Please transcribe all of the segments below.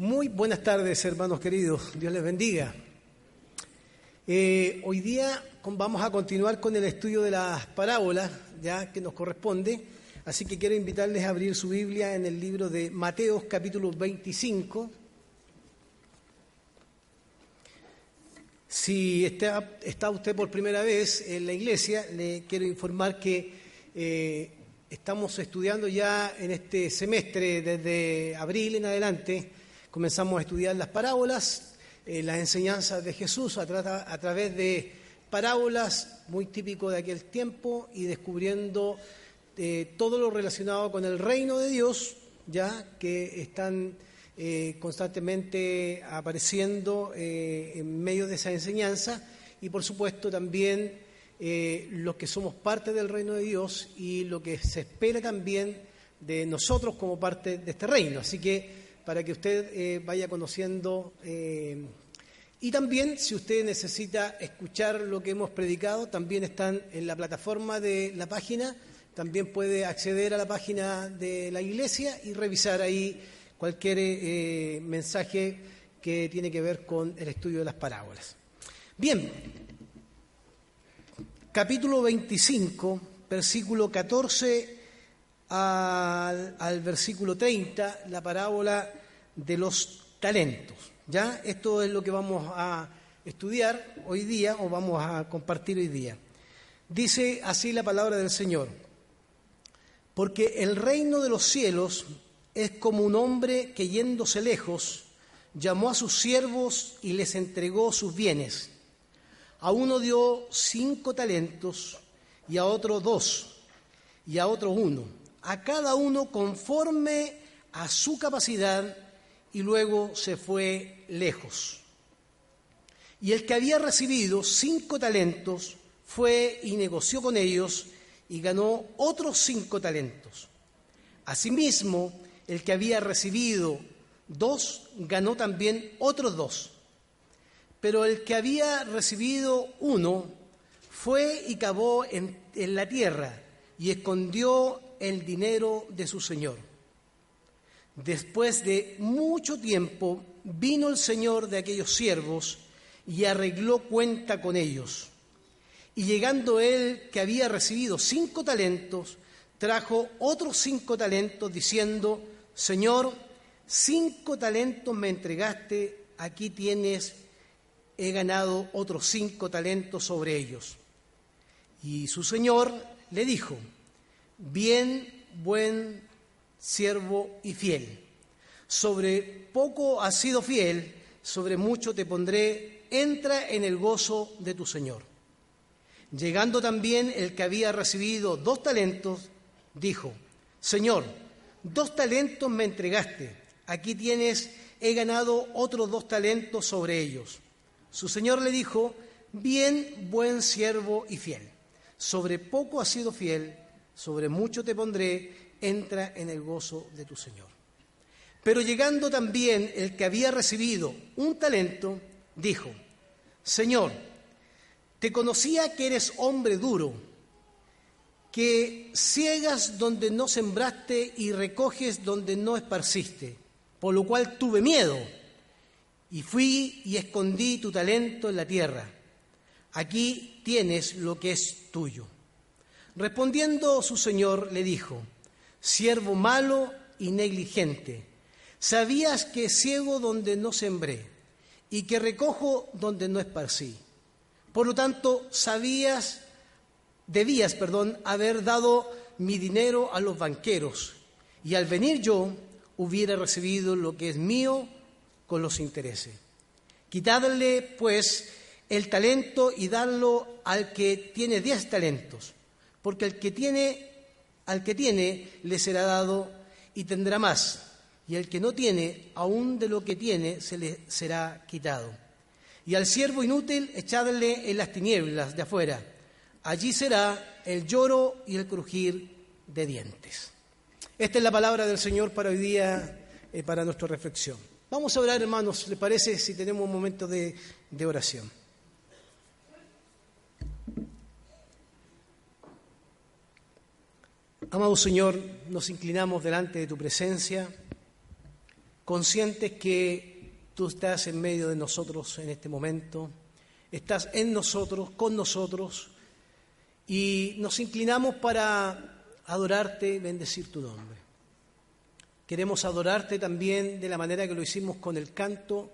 Muy buenas tardes, hermanos queridos. Dios les bendiga. Eh, hoy día vamos a continuar con el estudio de las parábolas, ya que nos corresponde. Así que quiero invitarles a abrir su Biblia en el libro de Mateos capítulo 25. Si está, usted por primera vez en la iglesia, le quiero informar que eh, estamos estudiando ya en este semestre, desde abril en adelante, comenzamos a estudiar las parábolas, eh, las enseñanzas de Jesús a, través de parábolas muy típico de aquel tiempo y descubriendo eh, todo lo relacionado con el reino de Dios, ya que están eh, constantemente apareciendo en medio de esa enseñanza y por supuesto también los que somos parte del reino de Dios y lo que se espera también de nosotros como parte de este reino. Así que para que usted vaya conociendo y también, si usted necesita escuchar lo que hemos predicado, también están en la plataforma de la página, también puede acceder a la página de la iglesia y revisar ahí cualquier eh, mensaje que tiene que ver con el estudio de las parábolas. Bien, capítulo 25, versículo 14 al, versículo 30, la parábola de los talentos. ¿Ya? Esto es lo que vamos a estudiar hoy día o vamos a compartir hoy día. Dice así la palabra del Señor, porque el reino de los cielos es como un hombre que yéndose lejos, llamó a sus siervos y les entregó sus bienes. A uno dio cinco talentos y a otro dos y a otro uno, a cada uno conforme a su capacidad y luego se fue lejos. Y el que había recibido cinco talentos fue y negoció con ellos y ganó otros cinco talentos. Asimismo, el que había recibido dos ganó también otros dos. Pero el que había recibido uno fue y cavó en, en la tierra y escondió el dinero de su señor. Después de mucho tiempo vino el Señor de aquellos siervos y arregló cuenta con ellos. Y llegando él, que había recibido cinco talentos, trajo otros cinco talentos, diciendo, Señor, cinco talentos me entregaste, aquí tienes, he ganado otros cinco talentos sobre ellos. Y su Señor le dijo, bien, buen siervo y fiel. Sobre poco has sido fiel, sobre mucho te pondré, entra en el gozo de tu Señor. Llegando también el que había recibido dos talentos, dijo, Señor, dos talentos me entregaste, aquí tienes, he ganado otros dos talentos sobre ellos. Su Señor le dijo, bien, buen siervo y fiel, sobre poco has sido fiel, sobre mucho te pondré, entra en el gozo de tu Señor. Pero llegando también el que había recibido un talento, dijo, Señor, te conocía que eres hombre duro, que ciegas donde no sembraste y recoges donde no esparciste, por lo cual tuve miedo y fui y escondí tu talento en la tierra. Aquí tienes lo que es tuyo. Respondiendo su señor le dijo, siervo malo y negligente. Sabías que ciego donde no sembré y que recojo donde no esparcí. Por lo tanto, sabías, debías, perdón, haber dado mi dinero a los banqueros y al venir yo hubiera recibido lo que es mío con los intereses. Quitadle, pues, el talento y darlo al que tiene diez talentos, porque el que tiene al que tiene le será dado y tendrá más, y el que no tiene, aún de lo que tiene, se le será quitado. Y al siervo inútil echadle en las tinieblas de afuera. Allí será el lloro y el crujir de dientes. Esta es la palabra del Señor para hoy día, eh, para nuestra reflexión. Vamos a orar, hermanos, ¿le parece si tenemos un momento de oración? Amado Señor, nos inclinamos delante de tu presencia conscientes que tú estás en medio de nosotros en este momento, estás en nosotros, con nosotros, y nos inclinamos para adorarte, bendecir tu nombre. Queremos adorarte también de la manera que lo hicimos con el canto,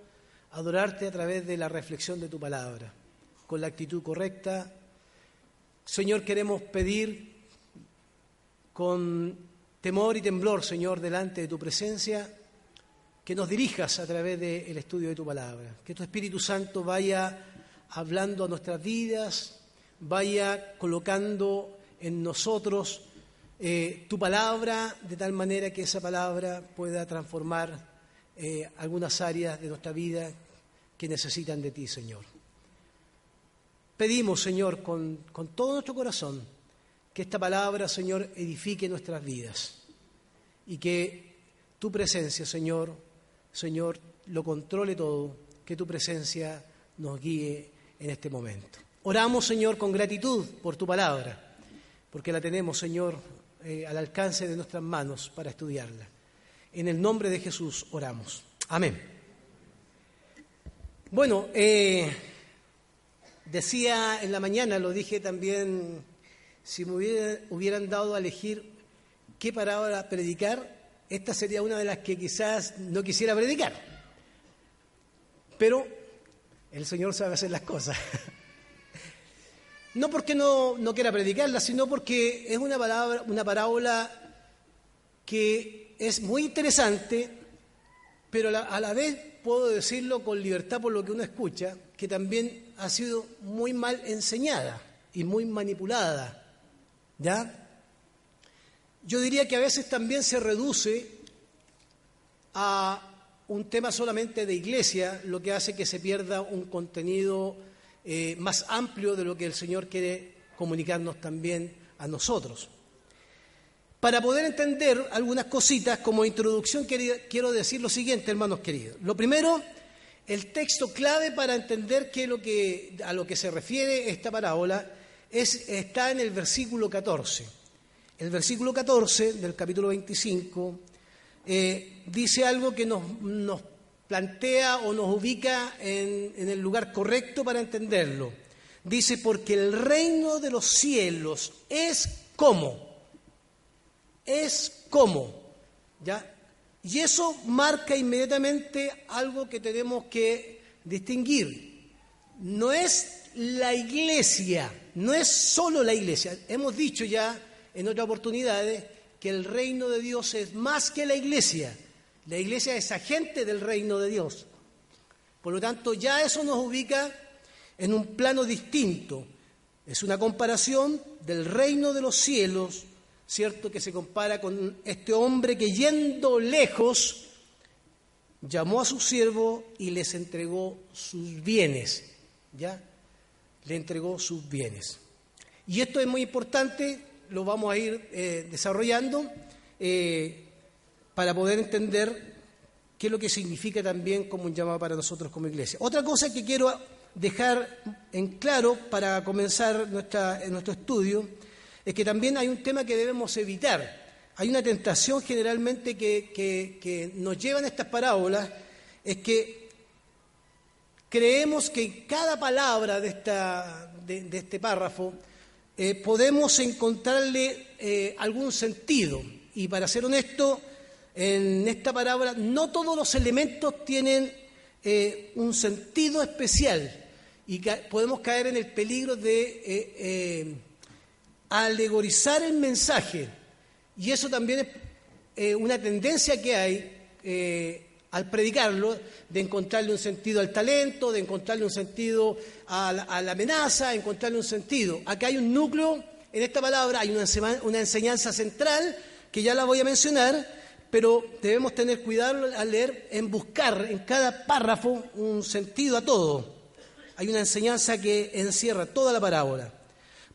adorarte a través de la reflexión de tu palabra, con la actitud correcta. Señor, queremos pedir con temor y temblor, Señor, delante de tu presencia, que nos dirijas a través del estudio de tu palabra, que tu Espíritu Santo vaya hablando a nuestras vidas, vaya colocando en nosotros eh, tu palabra de tal manera que esa palabra pueda transformar eh, algunas áreas de nuestra vida que necesitan de ti, Señor. Pedimos, Señor, con, con todo nuestro corazón, que esta palabra, Señor, edifique nuestras vidas y que tu presencia, Señor, Señor, lo controle todo, que tu presencia nos guíe en este momento. Oramos, Señor, con gratitud por tu palabra, porque la tenemos, Señor, eh, al alcance de nuestras manos para estudiarla. En el nombre de Jesús oramos. Amén. Bueno, eh, decía en la mañana, lo dije también, si me hubieran dado a elegir qué palabra predicar, esta sería una de las que quizás no quisiera predicar. Pero el Señor sabe hacer las cosas. No porque no, no quiera predicarla, sino porque es una, palabra, una parábola que es muy interesante, pero a la vez puedo decirlo con libertad por lo que uno escucha, que también ha sido muy mal enseñada y muy manipulada. ¿Ya? Yo diría que a veces también se reduce a un tema solamente de iglesia, lo que hace que se pierda un contenido eh, más amplio de lo que el Señor quiere comunicarnos también a nosotros. Para poder entender algunas cositas, como introducción quiero decir lo siguiente, hermanos queridos. Lo primero, el texto clave para entender qué lo que, a lo que se refiere esta parábola es, está en el versículo 14. El versículo 14 del capítulo 25 eh, dice algo que nos, plantea o nos ubica en, en el lugar correcto para entenderlo. Dice, porque el reino de los cielos es como, es como, ¿ya? Y eso marca inmediatamente algo que tenemos que distinguir. No es la iglesia, no es solo la iglesia. Hemos dicho ya en otras oportunidades que el reino de Dios es más que la iglesia. La iglesia es agente del reino de Dios. Por lo tanto, ya eso nos ubica en un plano distinto. Es una comparación del reino de los cielos, ¿cierto? Que se compara con este hombre que yendo lejos llamó a su siervo y les entregó sus bienes, ¿ya? Le entregó sus bienes. Y esto es muy importante lo vamos a ir eh, desarrollando eh, para poder entender qué es lo que significa también como un llamado para nosotros como iglesia. Otra cosa que quiero dejar en claro para comenzar nuestra, nuestro estudio es que también hay un tema que debemos evitar. Hay una tentación generalmente que, nos lleva en estas parábolas, es que creemos que cada palabra de, este párrafo eh, podemos encontrarle eh, algún sentido. Y para ser honesto, en esta parábola no todos los elementos tienen eh, un sentido especial y podemos caer en el peligro de alegorizar el mensaje. Y eso también es una tendencia que hay al predicarlo, de encontrarle un sentido al talento, de encontrarle un sentido a la, amenaza, de encontrarle un sentido. Acá hay un núcleo, en esta palabra hay una, una enseñanza central, que ya la voy a mencionar, pero debemos tener cuidado al leer en buscar en cada párrafo un sentido a todo. Hay una enseñanza que encierra toda la parábola.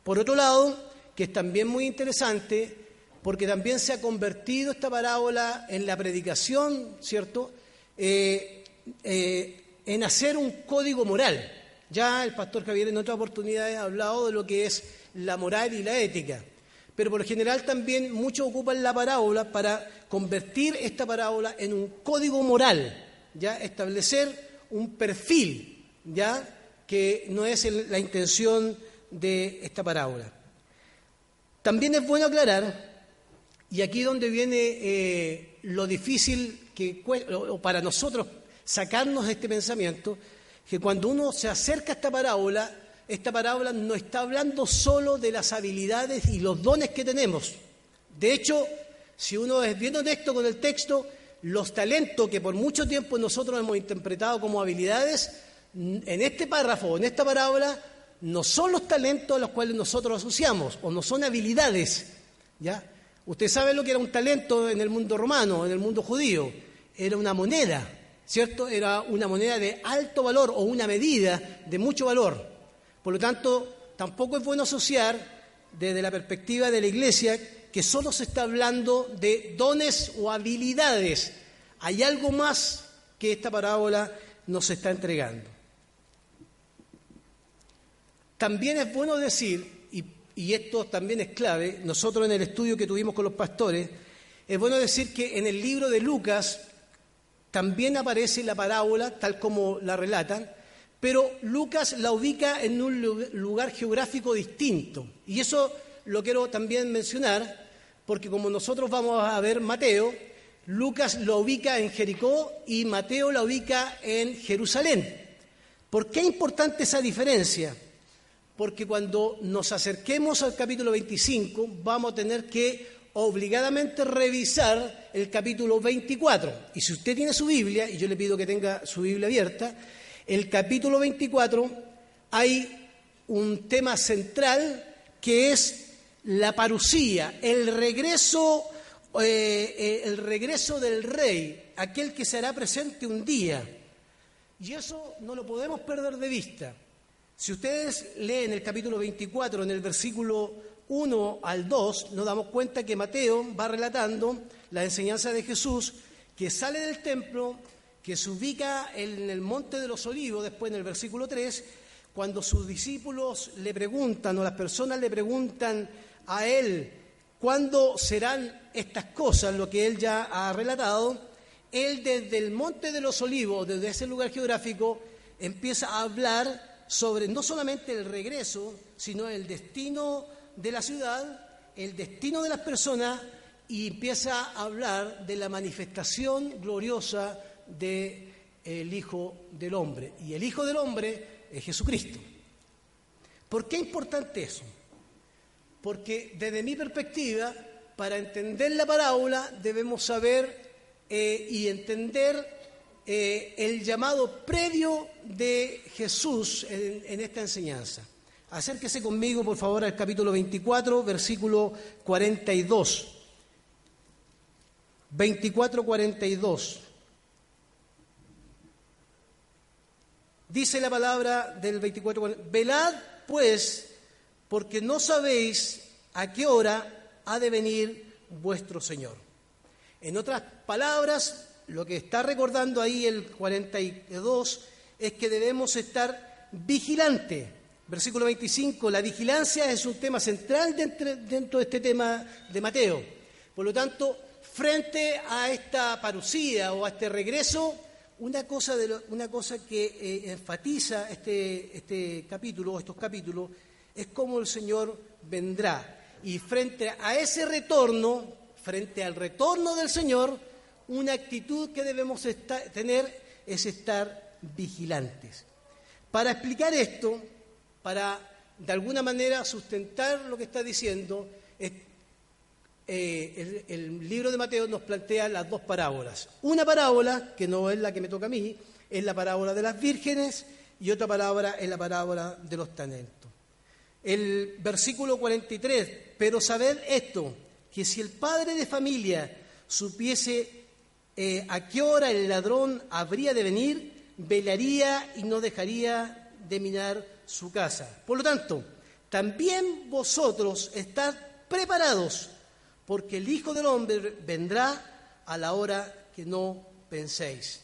Por otro lado, que es también muy interesante, porque también se ha convertido esta parábola en la predicación, ¿cierto?, eh, eh, en hacer un código moral. Ya el pastor Javier en otra oportunidad ha hablado de lo que es la moral y la ética. pero por lo general también muchos ocupan la parábola para convertir esta parábola en un código moral, ya establecer un perfil, ya que no es la intención de esta parábola. También es bueno aclarar, y aquí donde viene eh, lo difícil que o para nosotros sacarnos de este pensamiento, que cuando uno se acerca a esta parábola, esta parábola no está hablando solo de las habilidades y los dones que tenemos. De hecho, si uno es bien honesto con el texto, los talentos que por mucho tiempo nosotros hemos interpretado como habilidades, en este párrafo, en esta parábola, no son los talentos a los cuales nosotros asociamos, o no son habilidades. ¿ya? Usted sabe lo que era un talento en el mundo romano, en el mundo judío. Era una moneda, ¿cierto? Era una moneda de alto valor o una medida de mucho valor. Por lo tanto, tampoco es bueno asociar desde la perspectiva de la Iglesia que solo se está hablando de dones o habilidades. Hay algo más que esta parábola nos está entregando. También es bueno decir, y, esto también es clave, nosotros en el estudio que tuvimos con los pastores, es bueno decir que en el libro de Lucas también aparece la parábola, tal como la relatan, pero Lucas la ubica en un lugar geográfico distinto. Y eso lo quiero también mencionar, porque como nosotros vamos a ver Mateo, Lucas lo ubica en Jericó y Mateo la ubica en Jerusalén. ¿Por qué es importante esa diferencia? Porque cuando nos acerquemos al capítulo 25 vamos a tener que obligadamente revisar el capítulo 24. Y si usted tiene su Biblia, y yo le pido que tenga su Biblia abierta, el capítulo 24 hay un tema central que es la parucía, el regreso, eh, eh, el regreso del rey, aquel que será presente un día. Y eso no lo podemos perder de vista. Si ustedes leen el capítulo 24, en el versículo 1 al 2, nos damos cuenta que Mateo va relatando la enseñanza de Jesús que sale del templo, que se ubica en el monte de los olivos, después en el versículo 3, cuando sus discípulos le preguntan o las personas le preguntan a él cuándo serán estas cosas, lo que él ya ha relatado, él desde el monte de los olivos, desde ese lugar geográfico, empieza a hablar sobre no solamente el regreso, sino el destino de la ciudad, el destino de las personas y empieza a hablar de la manifestación gloriosa del Hijo del Hombre. Y el Hijo del Hombre es Jesucristo. ¿Por qué es importante eso? Porque desde mi perspectiva, para entender la parábola debemos saber eh, y entender eh, el llamado previo de Jesús en, esta enseñanza. Acérquese conmigo, por favor, al capítulo 24, versículo 42. 24-42. Dice la palabra del 24, velad pues, porque no sabéis a qué hora ha de venir vuestro Señor. En otras palabras, lo que está recordando ahí el 42 es que debemos estar vigilantes. Versículo 25, la vigilancia es un tema central dentro, de este tema de Mateo. Por lo tanto, frente a esta parucía o a este regreso, una cosa, de una cosa que eh, enfatiza este, este capítulo, estos capítulos, es cómo el Señor vendrá. Y frente a ese retorno, frente al retorno del Señor, una actitud que debemos tener es estar vigilantes. Para explicar esto, para de alguna manera sustentar lo que está diciendo, eh, el, libro de Mateo nos plantea las dos parábolas. Una parábola, que no es la que me toca a mí, es la parábola de las vírgenes y otra parábola es la parábola de los talentos. El versículo 43, pero sabed esto, que si el padre de familia supiese eh, a qué hora el ladrón habría de venir, velaría y no dejaría de minar su casa. Por lo tanto, también vosotros estad preparados, porque el Hijo del Hombre vendrá a la hora que no penséis.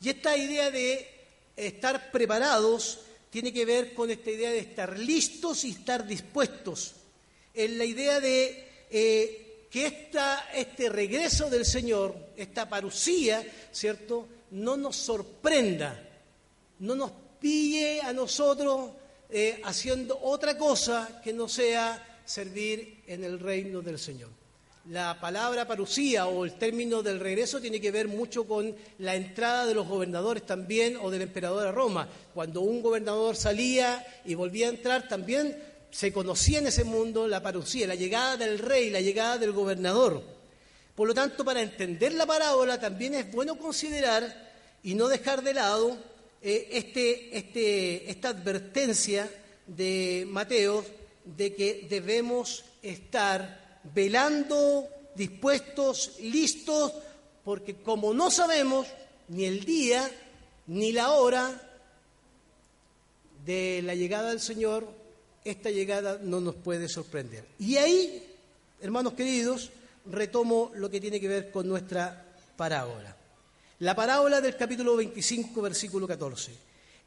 Y esta idea de estar preparados tiene que ver con esta idea de estar listos y estar dispuestos. En la idea de eh, que esta, este regreso del Señor, esta parucía, ¿cierto?, no nos sorprenda, no nos pille a nosotros eh, haciendo otra cosa que no sea servir en el reino del Señor. La palabra parucía o el término del regreso tiene que ver mucho con la entrada de los gobernadores también o del emperador a Roma. Cuando un gobernador salía y volvía a entrar, también se conocía en ese mundo la parucía, la llegada del rey, la llegada del gobernador. Por lo tanto, para entender la parábola también es bueno considerar y no dejar de lado eh, este, este, esta advertencia de Mateo de que debemos estar velando, dispuestos, listos, porque como no sabemos ni el día ni la hora de la llegada del Señor, esta llegada no nos puede sorprender. Y ahí, hermanos queridos, retomo lo que tiene que ver con nuestra parábola. La parábola del capítulo 25, versículo 14.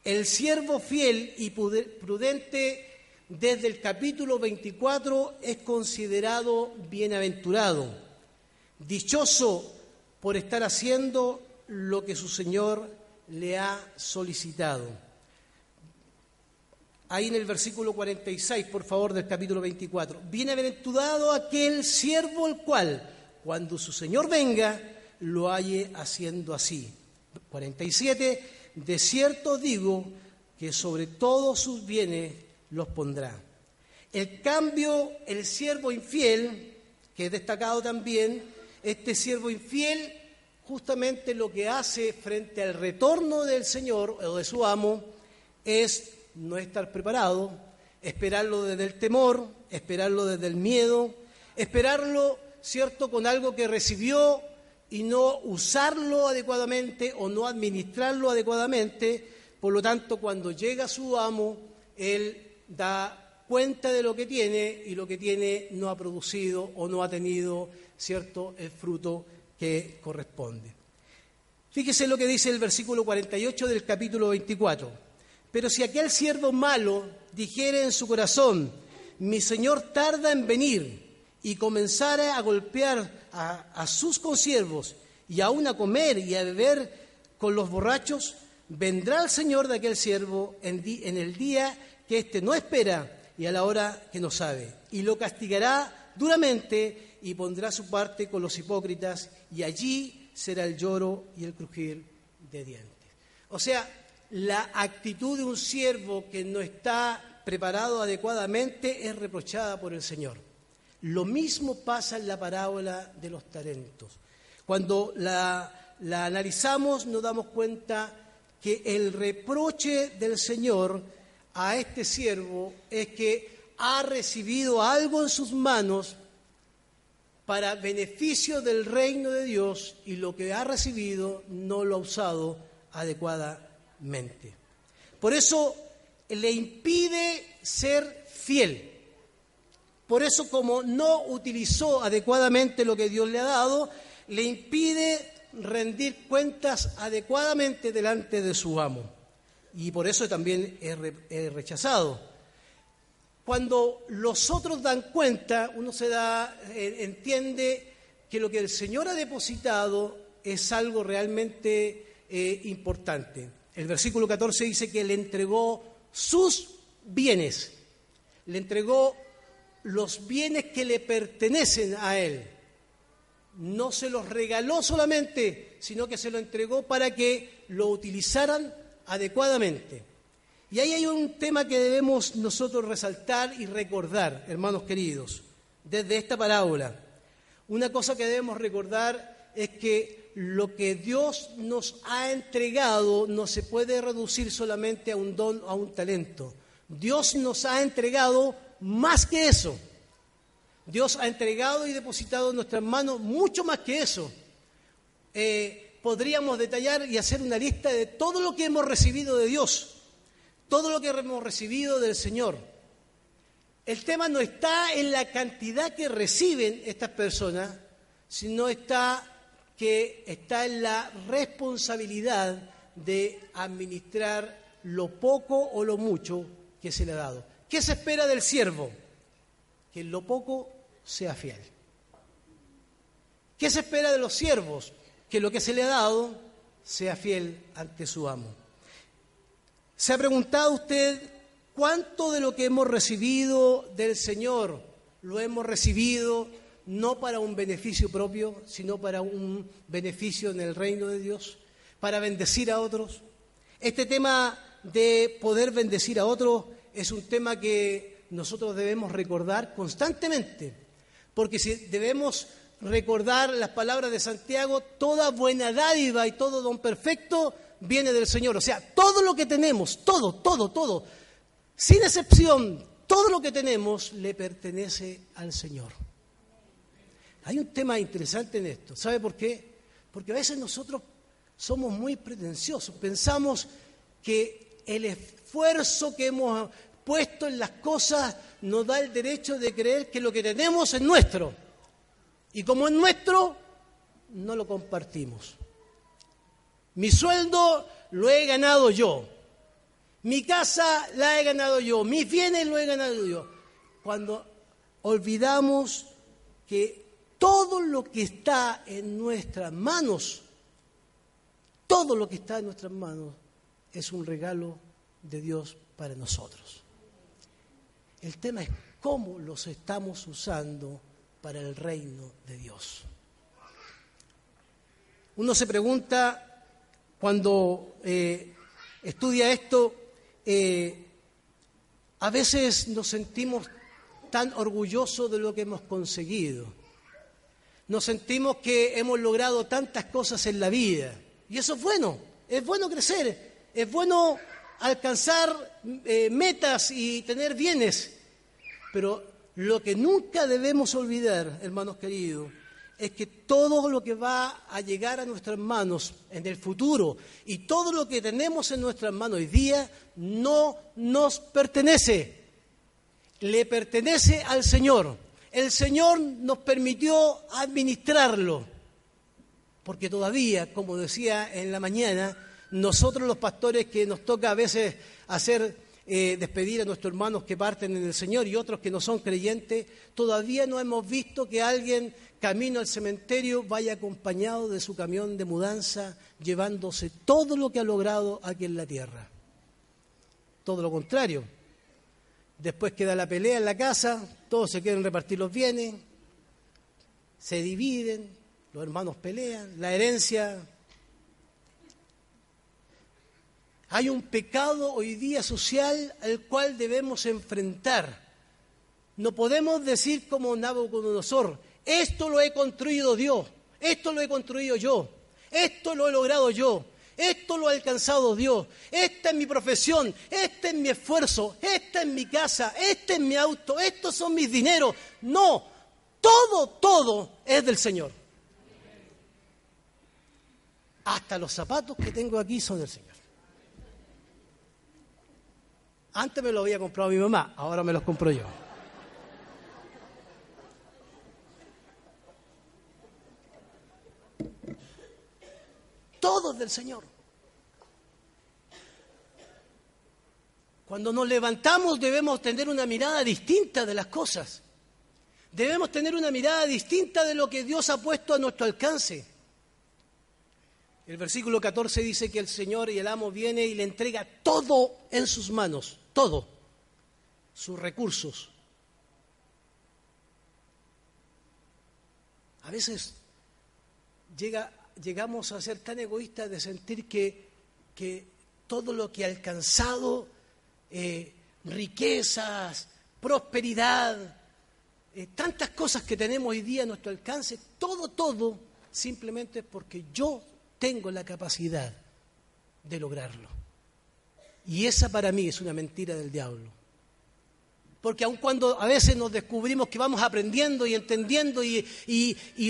El siervo fiel y prudente desde el capítulo 24 es considerado bienaventurado, dichoso por estar haciendo lo que su Señor le ha solicitado. Ahí en el versículo 46, por favor, del capítulo 24. Bienaventurado aquel siervo el cual, cuando su Señor venga, lo halle haciendo así. 47, de cierto digo que sobre todos sus bienes los pondrá. El cambio, el siervo infiel, que es destacado también, este siervo infiel justamente lo que hace frente al retorno del Señor o de su amo es no estar preparado, esperarlo desde el temor, esperarlo desde el miedo, esperarlo, ¿cierto?, con algo que recibió y no usarlo adecuadamente o no administrarlo adecuadamente. Por lo tanto, cuando llega su amo, él da cuenta de lo que tiene y lo que tiene no ha producido o no ha tenido, ¿cierto?, el fruto que corresponde. Fíjese lo que dice el versículo 48 del capítulo 24. Pero si aquel siervo malo dijere en su corazón, mi Señor tarda en venir, y comenzara a golpear a, sus consiervos y aún a comer y a beber con los borrachos, vendrá el Señor de aquel siervo en, en el día que éste no espera y a la hora que no sabe, y lo castigará duramente y pondrá su parte con los hipócritas, y allí será el lloro y el crujir de dientes. O sea, la actitud de un siervo que no está preparado adecuadamente es reprochada por el Señor. Lo mismo pasa en la parábola de los talentos. Cuando la, analizamos nos damos cuenta que el reproche del Señor a este siervo es que ha recibido algo en sus manos para beneficio del reino de Dios y lo que ha recibido no lo ha usado adecuadamente. Por eso le impide ser fiel. Por eso, como no utilizó adecuadamente lo que Dios le ha dado, le impide rendir cuentas adecuadamente delante de su amo. Y por eso también es rechazado. Cuando los otros dan cuenta, uno se da, eh, entiende que lo que el Señor ha depositado es algo realmente eh, importante. El versículo 14 dice que le entregó sus bienes, le entregó los bienes que le pertenecen a él. No se los regaló solamente, sino que se lo entregó para que lo utilizaran adecuadamente. Y ahí hay un tema que debemos nosotros resaltar y recordar, hermanos queridos, desde esta parábola. Una cosa que debemos recordar es que lo que Dios nos ha entregado no se puede reducir solamente a un don, a un talento. Dios nos ha entregado más que eso. Dios ha entregado y depositado en nuestras manos mucho más que eso. Eh, podríamos detallar y hacer una lista de todo lo que hemos recibido de Dios, todo lo que hemos recibido del Señor. El tema no está en la cantidad que reciben estas personas, sino está que está en la responsabilidad de administrar lo poco o lo mucho que se le ha dado. ¿Qué se espera del siervo? Que en lo poco sea fiel. ¿Qué se espera de los siervos? Que lo que se le ha dado sea fiel ante su amo. ¿Se ha preguntado usted cuánto de lo que hemos recibido del Señor lo hemos recibido no para un beneficio propio, sino para un beneficio en el reino de Dios, para bendecir a otros? Este tema de poder bendecir a otros es un tema que nosotros debemos recordar constantemente, porque si debemos recordar las palabras de Santiago, toda buena dádiva y todo don perfecto viene del Señor. O sea, todo lo que tenemos, todo, todo, todo, sin excepción, todo lo que tenemos le pertenece al Señor. Hay un tema interesante en esto. ¿Sabe por qué? Porque a veces nosotros somos muy pretenciosos. Pensamos que el esfuerzo que hemos puesto en las cosas nos da el derecho de creer que lo que tenemos es nuestro. Y como es nuestro, no lo compartimos. Mi sueldo lo he ganado yo. Mi casa la he ganado yo. Mis bienes lo he ganado yo. Cuando olvidamos que todo lo que está en nuestras manos, todo lo que está en nuestras manos es un regalo de Dios para nosotros. El tema es cómo los estamos usando para el reino de Dios. Uno se pregunta cuando eh, estudia esto, eh, a veces nos sentimos tan orgullosos de lo que hemos conseguido. Nos sentimos que hemos logrado tantas cosas en la vida. Y eso es bueno, es bueno crecer, es bueno alcanzar eh, metas y tener bienes. Pero lo que nunca debemos olvidar, hermanos queridos, es que todo lo que va a llegar a nuestras manos en el futuro y todo lo que tenemos en nuestras manos hoy día no nos pertenece, le pertenece al Señor. El Señor nos permitió administrarlo, porque todavía, como decía en la mañana, nosotros los pastores que nos toca a veces hacer eh, despedir a nuestros hermanos que parten en el Señor y otros que no son creyentes, todavía no hemos visto que alguien camino al cementerio vaya acompañado de su camión de mudanza, llevándose todo lo que ha logrado aquí en la tierra. Todo lo contrario. Después queda la pelea en la casa, todos se quieren repartir los bienes, se dividen, los hermanos pelean, la herencia Hay un pecado hoy día social al cual debemos enfrentar. No podemos decir como Nabucodonosor, esto lo he construido Dios, esto lo he construido yo, esto lo he logrado yo, esto lo ha alcanzado Dios, esta es mi profesión, este es mi esfuerzo, esta es mi casa, este es mi auto, estos son mis dineros. No, todo, todo es del Señor. Hasta los zapatos que tengo aquí son del Señor. Antes me lo había comprado mi mamá, ahora me los compro yo. Todos del Señor. Cuando nos levantamos debemos tener una mirada distinta de las cosas. Debemos tener una mirada distinta de lo que Dios ha puesto a nuestro alcance. El versículo 14 dice que el Señor y el amo viene y le entrega todo en sus manos todo, sus recursos. A veces llega, llegamos a ser tan egoístas de sentir que todo lo que ha alcanzado, eh, riquezas, prosperidad, eh, tantas cosas que tenemos hoy día a nuestro alcance, todo, todo, simplemente porque yo tengo la capacidad de lograrlo. Y esa para mí es una mentira del diablo. Porque aun cuando a veces nos descubrimos que vamos aprendiendo y entendiendo y,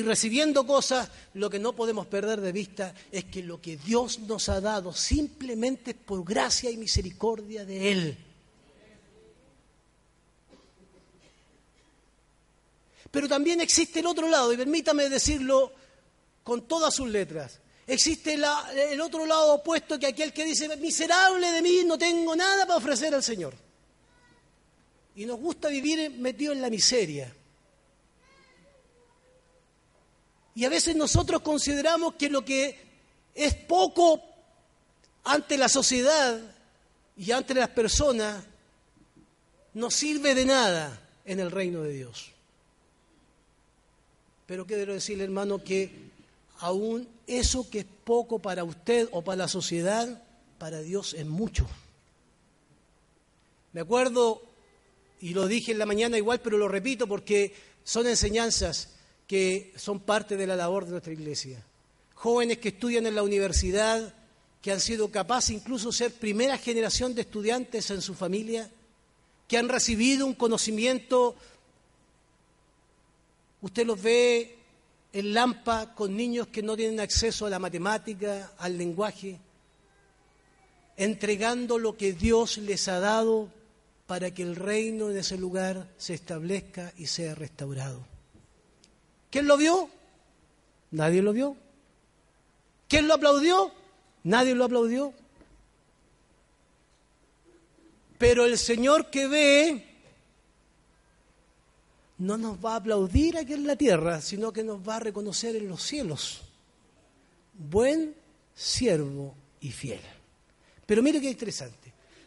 recibiendo cosas, lo que no podemos perder de vista es que lo que Dios nos ha dado simplemente por gracia y misericordia de Él. Pero también existe el otro lado, y permítame decirlo con todas sus letras. Existe el otro lado opuesto que aquel que dice, miserable de mí, no tengo nada para ofrecer al Señor. Y nos gusta vivir metido en la miseria. Y a veces nosotros consideramos que lo que es poco ante la sociedad y ante las personas no sirve de nada en el reino de Dios. Pero quiero decirle, hermano, que aún eso que es poco para usted o para la sociedad, para Dios es mucho. Me acuerdo, y lo dije en la mañana igual, pero lo repito porque son enseñanzas que son parte de la labor de nuestra iglesia. Jóvenes que estudian en la universidad, que han sido capaces incluso de ser primera generación de estudiantes en su familia, que han recibido un conocimiento, usted los ve en Lampa con niños que no tienen acceso a la matemática, al lenguaje, entregando lo que Dios les ha dado para que el reino en ese lugar se establezca y sea restaurado. ¿Quién lo vio? Nadie lo vio. ¿Quién lo aplaudió? Nadie lo aplaudió. Pero el Señor que ve no nos va a aplaudir aquí en la tierra, sino que nos va a reconocer en los cielos. Buen siervo y fiel. Pero mire qué interesante.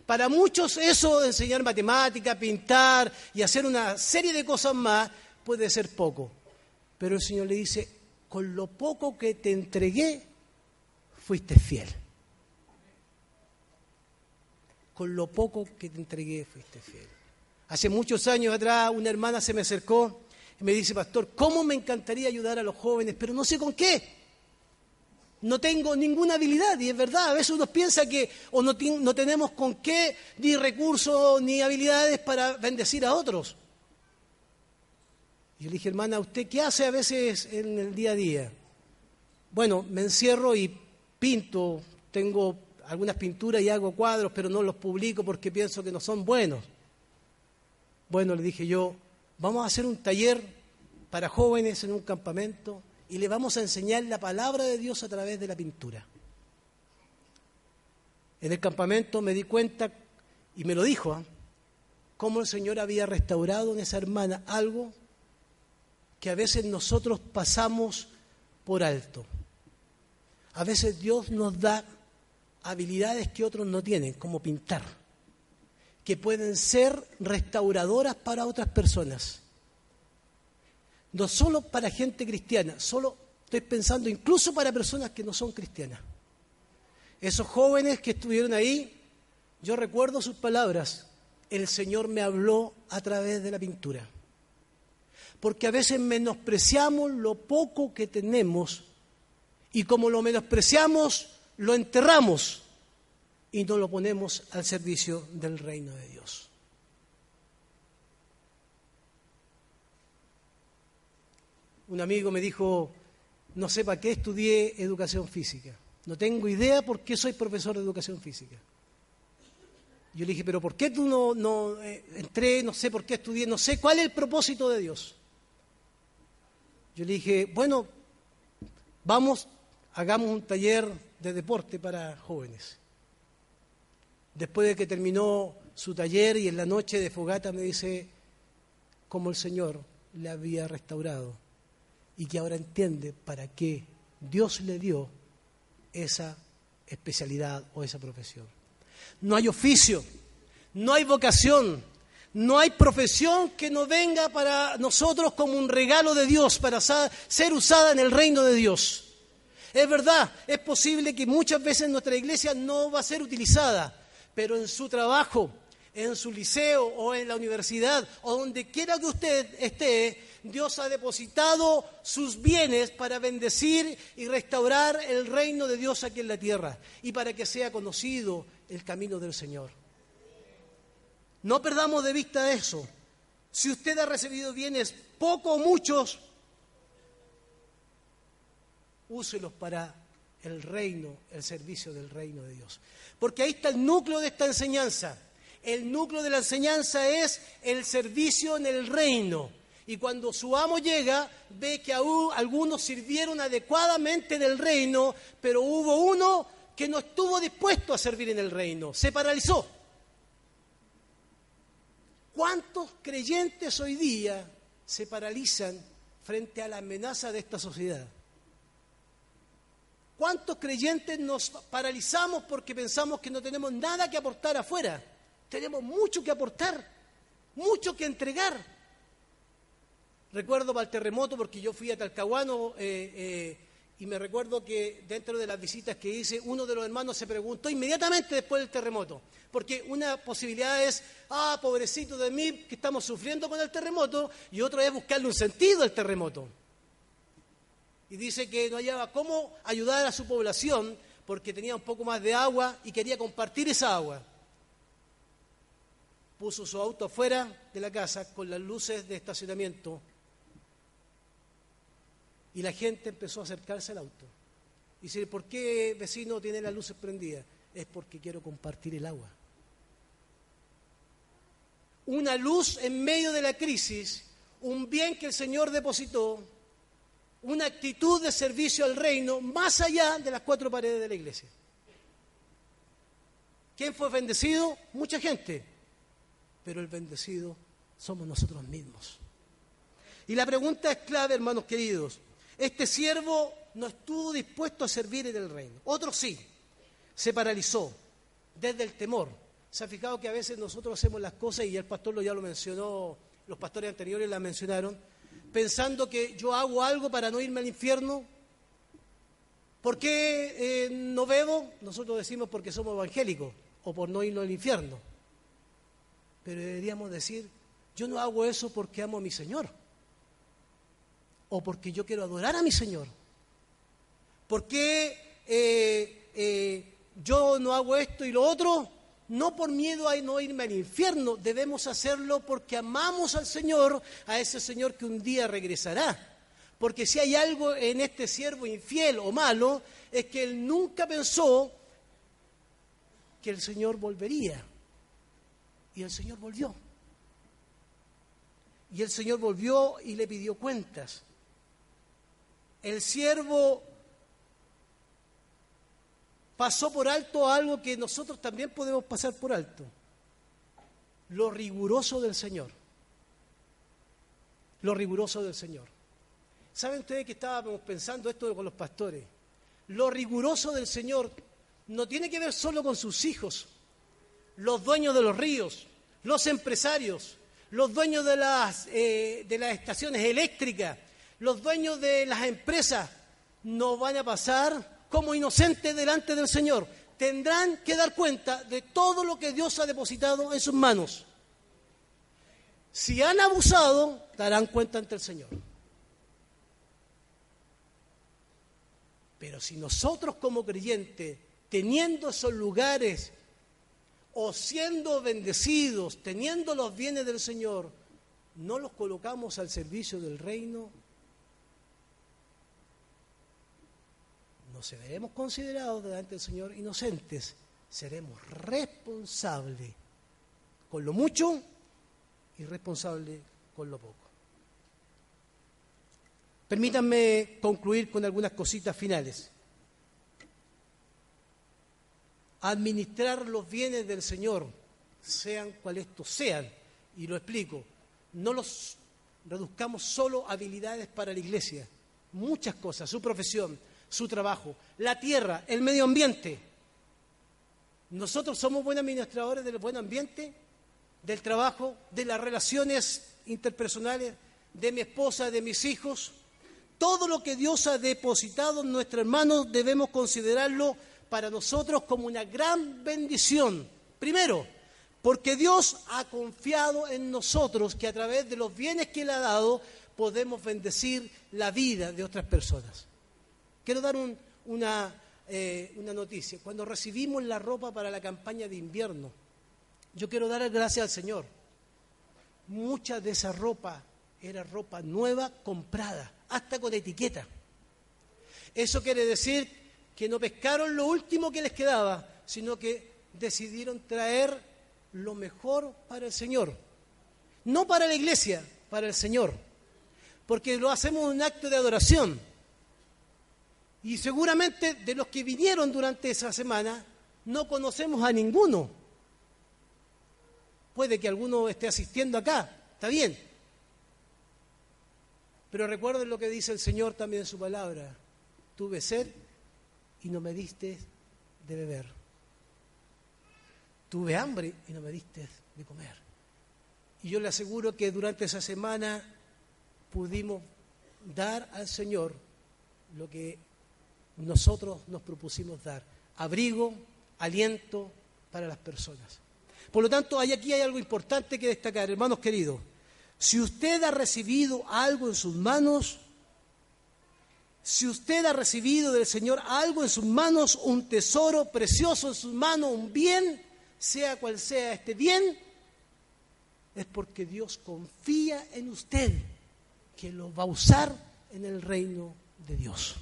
Para muchos eso de enseñar matemática, pintar y hacer una serie de cosas más puede ser poco. Pero el Señor le dice, con lo poco que te entregué, fuiste fiel. Con lo poco que te entregué, fuiste fiel. Hace muchos años atrás una hermana se me acercó y me dice, pastor, ¿cómo me encantaría ayudar a los jóvenes? Pero no sé con qué no tengo ninguna habilidad, y es verdad, a veces uno piensa que o no, no tenemos con qué, ni recursos, ni habilidades para bendecir a otros. Y le dije, hermana, ¿usted qué hace a veces en el día a día? Bueno, me encierro y pinto, tengo algunas pinturas y hago cuadros, pero no los publico porque pienso que no son buenos. Bueno, le dije yo, vamos a hacer un taller para jóvenes en un campamento y le vamos a enseñar la palabra de Dios a través de la pintura. En el campamento me di cuenta, y me lo dijo, ¿ah? cómo el Señor había restaurado en esa hermana algo que a veces nosotros pasamos por alto. A veces Dios nos da habilidades que otros no tienen, como pintar, que pueden ser restauradoras para otras personas no solo para gente cristiana, solo estoy pensando incluso para personas que no son cristianas. Esos jóvenes que estuvieron ahí, yo recuerdo sus palabras, el Señor me habló a través de la pintura. Porque a veces menospreciamos lo poco que tenemos y como lo menospreciamos, lo enterramos y no lo ponemos al servicio del reino de Dios. Un amigo me dijo, no sé para qué estudié educación física. No tengo idea por qué soy profesor de educación física. Yo le dije, pero ¿por qué tú no, eh, entré? No sé por qué estudié, no sé cuál es el propósito de Dios. Yo le dije, bueno, vamos, hagamos un taller de deporte para jóvenes. Después de que terminó su taller y en la noche de fogata me dice cómo el Señor le había restaurado y que ahora entiende para qué Dios le dio esa especialidad o esa profesión. No hay oficio, no hay vocación, no hay profesión que no venga para nosotros como un regalo de Dios, para ser usada en el reino de Dios. Es verdad, es posible que muchas veces nuestra iglesia no va a ser utilizada, pero en su trabajo, en su liceo o en la universidad o donde quiera que usted esté, Dios ha depositado sus bienes para bendecir y restaurar el reino de Dios aquí en la tierra y para que sea conocido el camino del Señor. No perdamos de vista eso. Si usted ha recibido bienes, poco o muchos, úselos para el reino, el servicio del reino de Dios. Porque ahí está el núcleo de esta enseñanza. El núcleo de la enseñanza es el servicio en el reino. Y cuando su amo llega, ve que aún algunos sirvieron adecuadamente del reino, pero hubo uno que no estuvo dispuesto a servir en el reino, se paralizó. ¿Cuántos creyentes hoy día se paralizan frente a la amenaza de esta sociedad? ¿Cuántos creyentes nos paralizamos porque pensamos que no tenemos nada que aportar afuera? Tenemos mucho que aportar, mucho que entregar. Recuerdo para el terremoto, porque yo fui a Talcahuano eh, eh, y me recuerdo que dentro de las visitas que hice, uno de los hermanos se preguntó inmediatamente después del terremoto, porque una posibilidad es, ah, pobrecito de mí, que estamos sufriendo con el terremoto, y otra es buscarle un sentido al terremoto. Y dice que no hallaba cómo ayudar a su población porque tenía un poco más de agua y quería compartir esa agua. Puso su auto afuera de la casa con las luces de estacionamiento y la gente empezó a acercarse al auto. Y dice, ¿por qué vecino tiene las luces prendidas? Es porque quiero compartir el agua. Una luz en medio de la crisis, un bien que el Señor depositó, una actitud de servicio al reino más allá de las cuatro paredes de la iglesia. ¿Quién fue bendecido? Mucha gente, pero el bendecido somos nosotros mismos. Y la pregunta es clave, hermanos queridos. Este siervo no estuvo dispuesto a servir en el reino. Otro sí, se paralizó desde el temor. ¿Se ha fijado que a veces nosotros hacemos las cosas, y el pastor ya lo mencionó, los pastores anteriores la mencionaron, pensando que yo hago algo para no irme al infierno? ¿Por qué eh, no bebo? Nosotros decimos porque somos evangélicos o por no irnos al infierno. Pero deberíamos decir, yo no hago eso porque amo a mi Señor o porque yo quiero adorar a mi Señor. ¿Por qué eh, eh, yo no hago esto y lo otro? No por miedo a no irme al infierno, debemos hacerlo porque amamos al Señor, a ese Señor que un día regresará. Porque si hay algo en este siervo infiel o malo, es que él nunca pensó que el Señor volvería. Y el Señor volvió. Y el Señor volvió y le pidió cuentas el siervo pasó por alto algo que nosotros también podemos pasar por alto. Lo riguroso del Señor. Lo riguroso del Señor. ¿Saben ustedes que estábamos pensando esto con los pastores? Lo riguroso del Señor no tiene que ver solo con sus hijos, los dueños de los ríos, los empresarios, los dueños de las, eh, de las estaciones eléctricas, los dueños de las empresas no van a pasar como inocentes delante del Señor. Tendrán que dar cuenta de todo lo que Dios ha depositado en sus manos. Si han abusado, darán cuenta ante el Señor. Pero si nosotros como creyentes, teniendo esos lugares o siendo bendecidos, teniendo los bienes del Señor, no los colocamos al servicio del reino, no seremos considerados delante del Señor inocentes, seremos responsables con lo mucho y responsables con lo poco. Permítanme concluir con algunas cositas finales. Administrar los bienes del Señor, sean cuales estos sean, y lo explico, no los reduzcamos solo a habilidades para la iglesia, muchas cosas, su profesión, su trabajo, la tierra, el medio ambiente. Nosotros somos buenos administradores del buen ambiente, del trabajo, de las relaciones interpersonales, de mi esposa, de mis hijos. Todo lo que Dios ha depositado en nuestras manos debemos considerarlo para nosotros como una gran bendición. Primero, porque Dios ha confiado en nosotros que a través de los bienes que Él ha dado podemos bendecir la vida de otras personas. Quiero dar una, eh, una noticia. Cuando recibimos la ropa para la campaña de invierno, yo quiero dar gracias al Señor. Mucha de esa ropa era ropa nueva comprada, hasta con etiqueta. Eso quiere decir que no pescaron lo último que les quedaba, sino que decidieron traer lo mejor para el Señor. No para la iglesia, para el Señor. Porque lo hacemos un acto de adoración. Y seguramente de los que vinieron durante esa semana, no conocemos a ninguno. Puede que alguno esté asistiendo acá, está bien. Pero recuerden lo que dice el Señor también en su palabra. Tuve sed y no me diste de beber. Tuve hambre y no me diste de comer. Y yo le aseguro que durante esa semana pudimos dar al Señor lo que nosotros nos propusimos dar. Abrigo, aliento para las personas. Por lo tanto, aquí hay algo importante que destacar, hermanos queridos. Si usted ha recibido algo en sus manos, si usted ha recibido del Señor algo en sus manos, un tesoro precioso en sus manos, un bien, sea cual sea este bien, es porque Dios confía en usted que lo va a usar en el reino de Dios.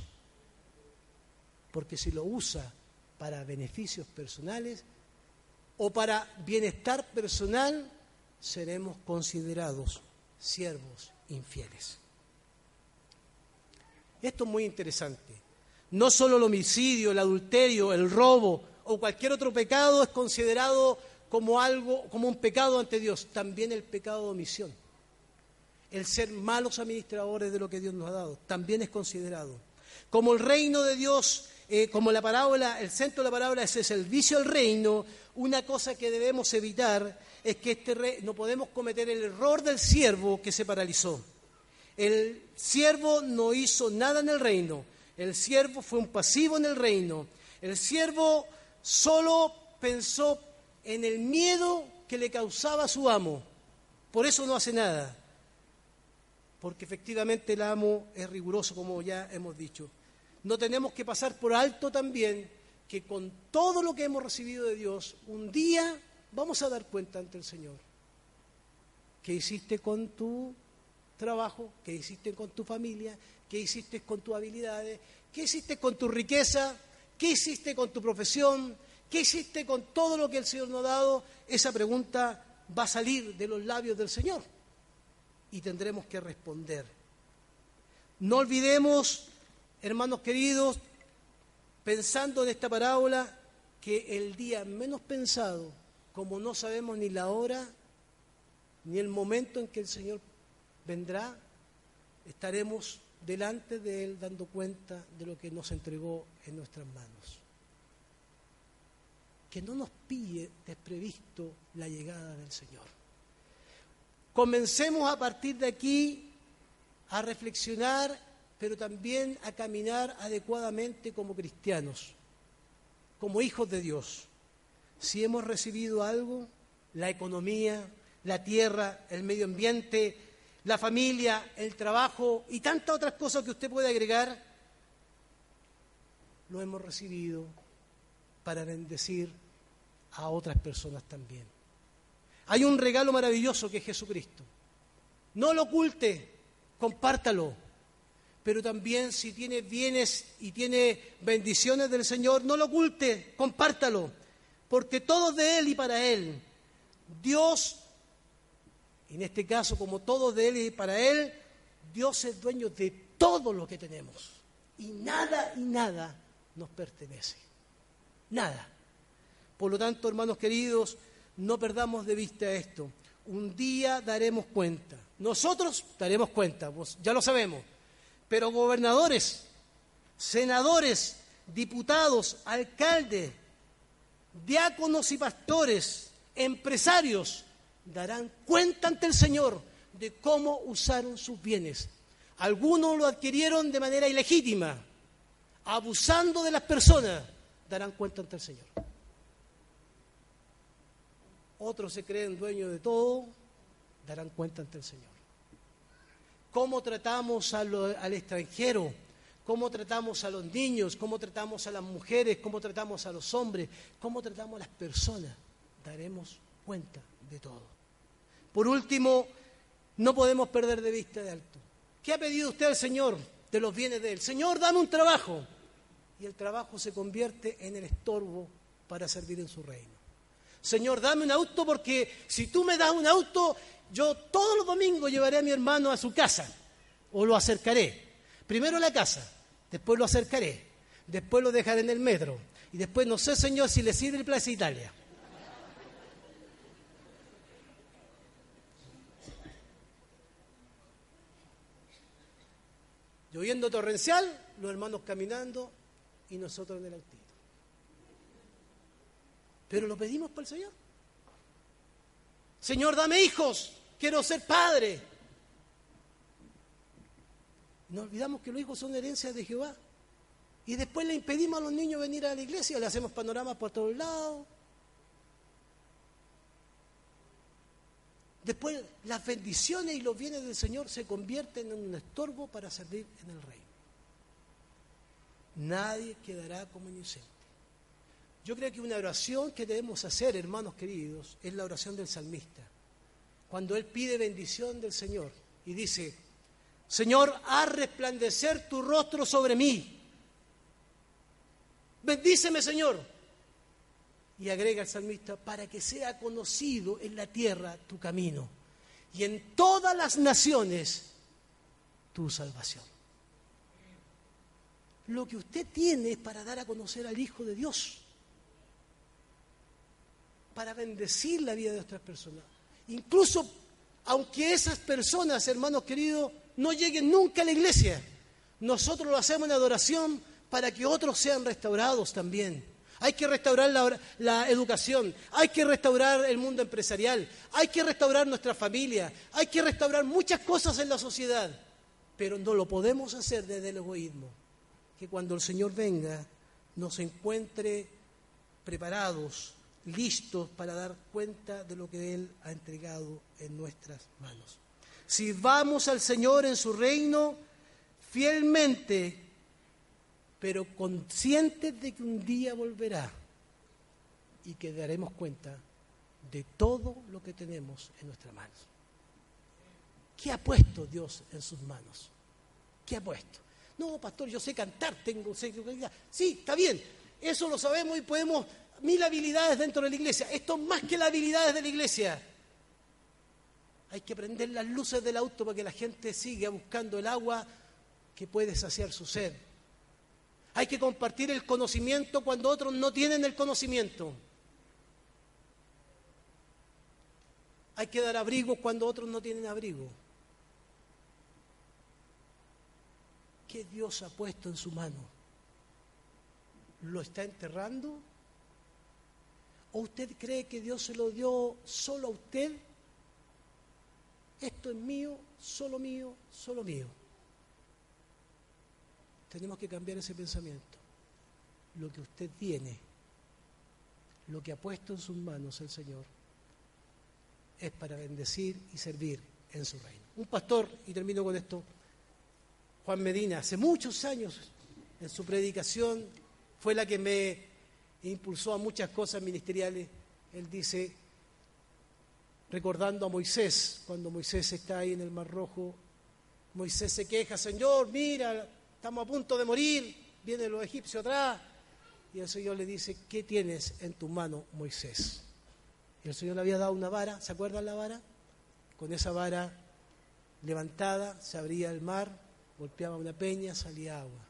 Porque si lo usa para beneficios personales o para bienestar personal, seremos considerados siervos infieles. Esto es muy interesante. No solo el homicidio, el adulterio, el robo o cualquier otro pecado es considerado como algo, como un pecado ante Dios, también el pecado de omisión. El ser malos administradores de lo que Dios nos ha dado también es considerado. Como el reino de Dios, eh, como la parábola, el centro de la parábola es el servicio al reino, una cosa que debemos evitar es que este no podemos cometer el error del siervo que se paralizó. El siervo no hizo nada en el reino. El siervo fue un pasivo en el reino. El siervo solo pensó en el miedo que le causaba a su amo. Por eso no hace nada. Porque efectivamente el amo es riguroso, como ya hemos dicho. No tenemos que pasar por alto también que con todo lo que hemos recibido de Dios, un día vamos a dar cuenta ante el Señor. ¿Qué hiciste con tu trabajo, qué hiciste con tu familia, qué hiciste con tus habilidades, qué hiciste con tu riqueza, qué hiciste con tu profesión, qué hiciste con todo lo que el Señor nos ha dado, esa pregunta va a salir de los labios del Señor y tendremos que responder. No olvidemos, hermanos queridos, pensando en esta parábola, que el día menos pensado, como no sabemos ni la hora ni el momento en que el Señor vendrá, estaremos delante de Él dando cuenta de lo que nos entregó en nuestras manos. Que no nos pille desprevisto la llegada del Señor. Comencemos a partir de aquí a reflexionar, pero también a caminar adecuadamente como cristianos, como hijos de Dios. Si hemos recibido algo, la economía, la tierra, el medio ambiente, la familia, el trabajo y tantas otras cosas que usted puede agregar, lo hemos recibido para bendecir a otras personas también. Hay un regalo maravilloso que es Jesucristo. No lo oculte, compártalo. Pero también si tiene bienes y tiene bendiciones del Señor, no lo oculte, compártalo. Porque todo de Él y para Él. Dios en este caso, como todo de Él y para Él, Dios es dueño de todo lo que tenemos. Y nada y nada nos pertenece. Nada. Por lo tanto, hermanos queridos, no perdamos de vista esto. Un día daremos cuenta. Nosotros daremos cuenta, ya lo sabemos. Pero gobernadores, senadores, diputados, alcaldes, diáconos y pastores, empresarios, darán cuenta ante el Señor de cómo usaron sus bienes. Algunos lo adquirieron de manera ilegítima, abusando de las personas, darán cuenta ante el Señor. Otros se creen dueños de todo, darán cuenta ante el Señor. ¿Cómo tratamos al extranjero? ¿Cómo tratamos a los niños? ¿Cómo tratamos a las mujeres? ¿Cómo tratamos a los hombres? ¿Cómo tratamos a las personas? Daremos cuenta de todo. Por último, no podemos perder de vista de alto. ¿Qué ha pedido usted al Señor de los bienes de Él? Señor, dame un trabajo. Y el trabajo se convierte en el estorbo para servir en su reino. Señor, dame un auto porque si tú me das un auto, yo todos los domingos llevaré a mi hermano a su casa o lo acercaré. Primero a la casa, después lo acercaré, después lo dejaré en el metro y después no sé, Señor, si le sirve el Plaza Italia. Lloviendo torrencial, los hermanos caminando y nosotros en el autito. Pero lo pedimos para el Señor. Señor, dame hijos, quiero ser padre. No olvidamos que los hijos son herencia de Jehová. Y después le impedimos a los niños venir a la iglesia, le hacemos panoramas por todos lados. Después las bendiciones y los bienes del Señor se convierten en un estorbo para servir en el reino. Nadie quedará como inocente. Yo creo que una oración que debemos hacer, hermanos queridos, es la oración del salmista. Cuando él pide bendición del Señor y dice, Señor, haz resplandecer tu rostro sobre mí. Bendíceme, Señor. Y agrega el salmista, para que sea conocido en la tierra tu camino y en todas las naciones tu salvación. Lo que usted tiene es para dar a conocer al Hijo de Dios, para bendecir la vida de otras personas. Incluso aunque esas personas, hermanos queridos, no lleguen nunca a la iglesia, nosotros lo hacemos en adoración para que otros sean restaurados también. Hay que restaurar la, educación, hay que restaurar el mundo empresarial, hay que restaurar nuestra familia, hay que restaurar muchas cosas en la sociedad, pero no lo podemos hacer desde el egoísmo. Que cuando el Señor venga nos encuentre preparados, listos para dar cuenta de lo que Él ha entregado en nuestras manos. Si vamos al Señor en su reino fielmente, pero conscientes de que un día volverá y que daremos cuenta de todo lo que tenemos en nuestras manos. ¿Qué ha puesto Dios en sus manos? ¿Qué ha puesto? No, pastor, yo sé cantar, tengo sé Sí, está bien, eso lo sabemos y podemos mil habilidades dentro de la iglesia. Esto es más que las habilidades de la iglesia. Hay que prender las luces del auto para que la gente siga buscando el agua que puede saciar su sed. Hay que compartir el conocimiento cuando otros no tienen el conocimiento. Hay que dar abrigo cuando otros no tienen abrigo. ¿Qué Dios ha puesto en su mano? ¿Lo está enterrando? ¿O usted cree que Dios se lo dio solo a usted? Esto es mío, solo mío, solo mío. Tenemos que cambiar ese pensamiento. Lo que usted tiene, lo que ha puesto en sus manos el Señor, es para bendecir y servir en su reino. Un pastor, y termino con esto, Juan Medina, hace muchos años en su predicación fue la que me impulsó a muchas cosas ministeriales. Él dice, recordando a Moisés, cuando Moisés está ahí en el Mar Rojo, Moisés se queja, Señor, mira, estamos a punto de morir, vienen los egipcios atrás. Y el Señor le dice, ¿qué tienes en tu mano, Moisés? Y el Señor le había dado una vara, ¿se acuerdan la vara? Con esa vara levantada se abría el mar, golpeaba una peña, salía agua.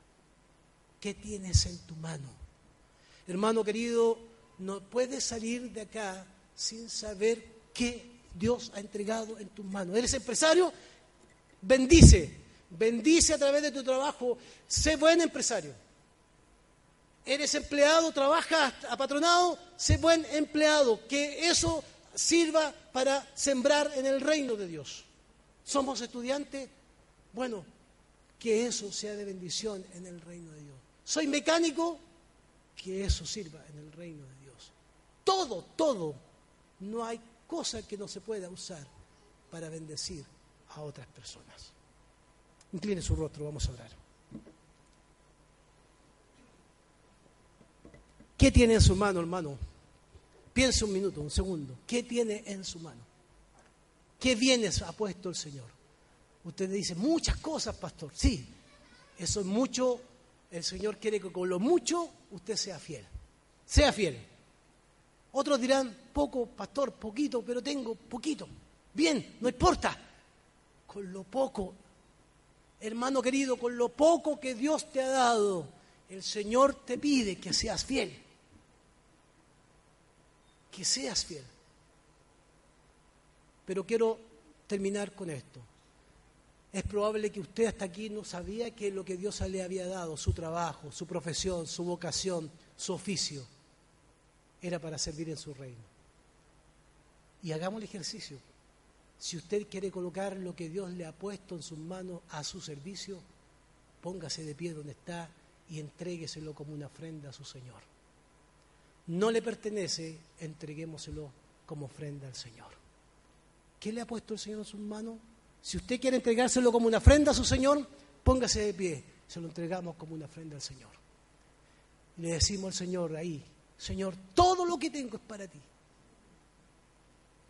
¿Qué tienes en tu mano? Hermano querido, no puedes salir de acá sin saber qué Dios ha entregado en tus manos. ¿Eres empresario? Bendice, bendice a través de tu trabajo, sé buen empresario. Eres empleado, trabajas apatronado, sé buen empleado, que eso sirva para sembrar en el reino de Dios. Somos estudiantes, bueno, que eso sea de bendición en el reino de Dios. Soy mecánico, que eso sirva en el reino de Dios. Todo, todo, no hay cosa que no se pueda usar para bendecir a otras personas. Incline su rostro, vamos a orar. ¿Qué tiene en su mano, hermano? Piense un minuto, un segundo. ¿Qué tiene en su mano? ¿Qué bienes ha puesto el Señor? Usted dice, muchas cosas, pastor. Sí, eso es mucho. El Señor quiere que con lo mucho usted sea fiel. Sea fiel. Otros dirán, poco, pastor, poquito, pero tengo poquito. Bien, no importa. Con lo poco hermano querido, con lo poco que Dios te ha dado, el Señor te pide que seas fiel. Que seas fiel. Pero quiero terminar con esto. Es probable que usted hasta aquí no sabía que lo que Dios le había dado, su trabajo, su profesión, su vocación, su oficio, era para servir en su reino. Y hagamos el ejercicio. Si usted quiere colocar lo que Dios le ha puesto en sus manos a su servicio, póngase de pie donde está y entrégueselo como una ofrenda a su Señor. No le pertenece, entreguémoselo como ofrenda al Señor. ¿Qué le ha puesto el Señor en sus manos? Si usted quiere entregárselo como una ofrenda a su Señor, póngase de pie, se lo entregamos como una ofrenda al Señor. Y le decimos al Señor ahí, Señor, todo lo que tengo es para ti.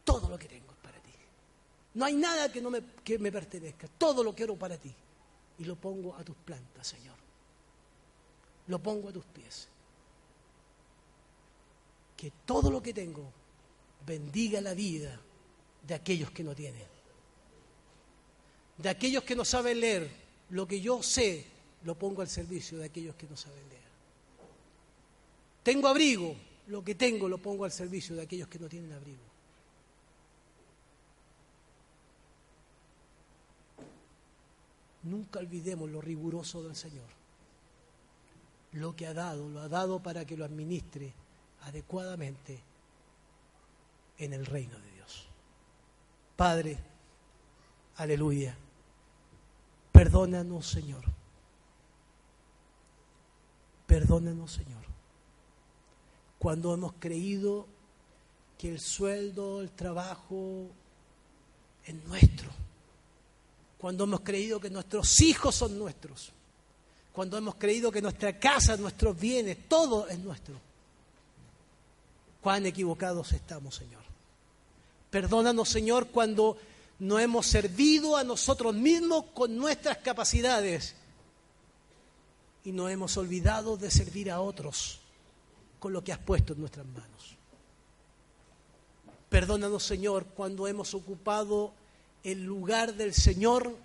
Todo lo que tengo es para ti. No hay nada que, no me, que me pertenezca, todo lo quiero para ti. Y lo pongo a tus plantas, Señor. Lo pongo a tus pies. Que todo lo que tengo bendiga la vida de aquellos que no tienen de aquellos que no saben leer, lo que yo sé lo pongo al servicio de aquellos que no saben leer. Tengo abrigo, lo que tengo lo pongo al servicio de aquellos que no tienen abrigo. Nunca olvidemos lo riguroso del Señor. Lo que ha dado, lo ha dado para que lo administre adecuadamente en el reino de Dios. Padre, aleluya. Perdónanos, Señor. Perdónanos, Señor. Cuando hemos creído que el sueldo, el trabajo es nuestro. Cuando hemos creído que nuestros hijos son nuestros. Cuando hemos creído que nuestra casa, nuestros bienes, todo es nuestro. Cuán equivocados estamos, Señor. Perdónanos, Señor, cuando no hemos servido a nosotros mismos con nuestras capacidades y no hemos olvidado de servir a otros con lo que has puesto en nuestras manos. Perdónanos, Señor, cuando hemos ocupado el lugar del Señor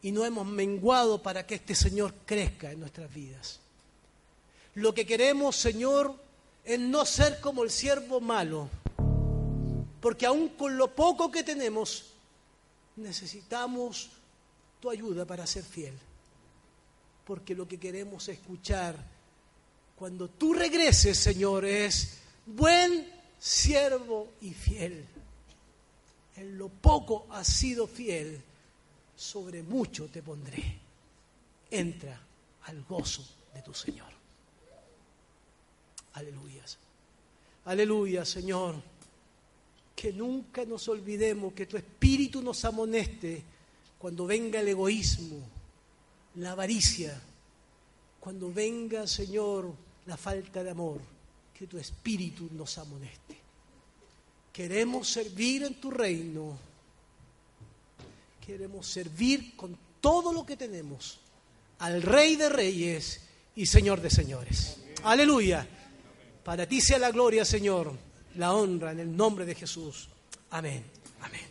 y no hemos menguado para que este Señor crezca en nuestras vidas. Lo que queremos, Señor, es no ser como el siervo malo, porque aún con lo poco que tenemos, necesitamos tu ayuda para ser fiel. Porque lo que queremos escuchar cuando tú regreses, Señor, es buen siervo y fiel. En lo poco has sido fiel, sobre mucho te pondré. Entra al gozo de tu Señor. Aleluya. Aleluya, Señor que nunca nos olvidemos, que tu espíritu nos amoneste cuando venga el egoísmo, la avaricia, cuando venga, Señor, la falta de amor, que tu espíritu nos amoneste. Queremos servir en tu reino, queremos servir con todo lo que tenemos al Rey de Reyes y Señor de Señores. Aleluya. Para ti sea la gloria, Señor la honra en el nombre de Jesús. Amén. Amén.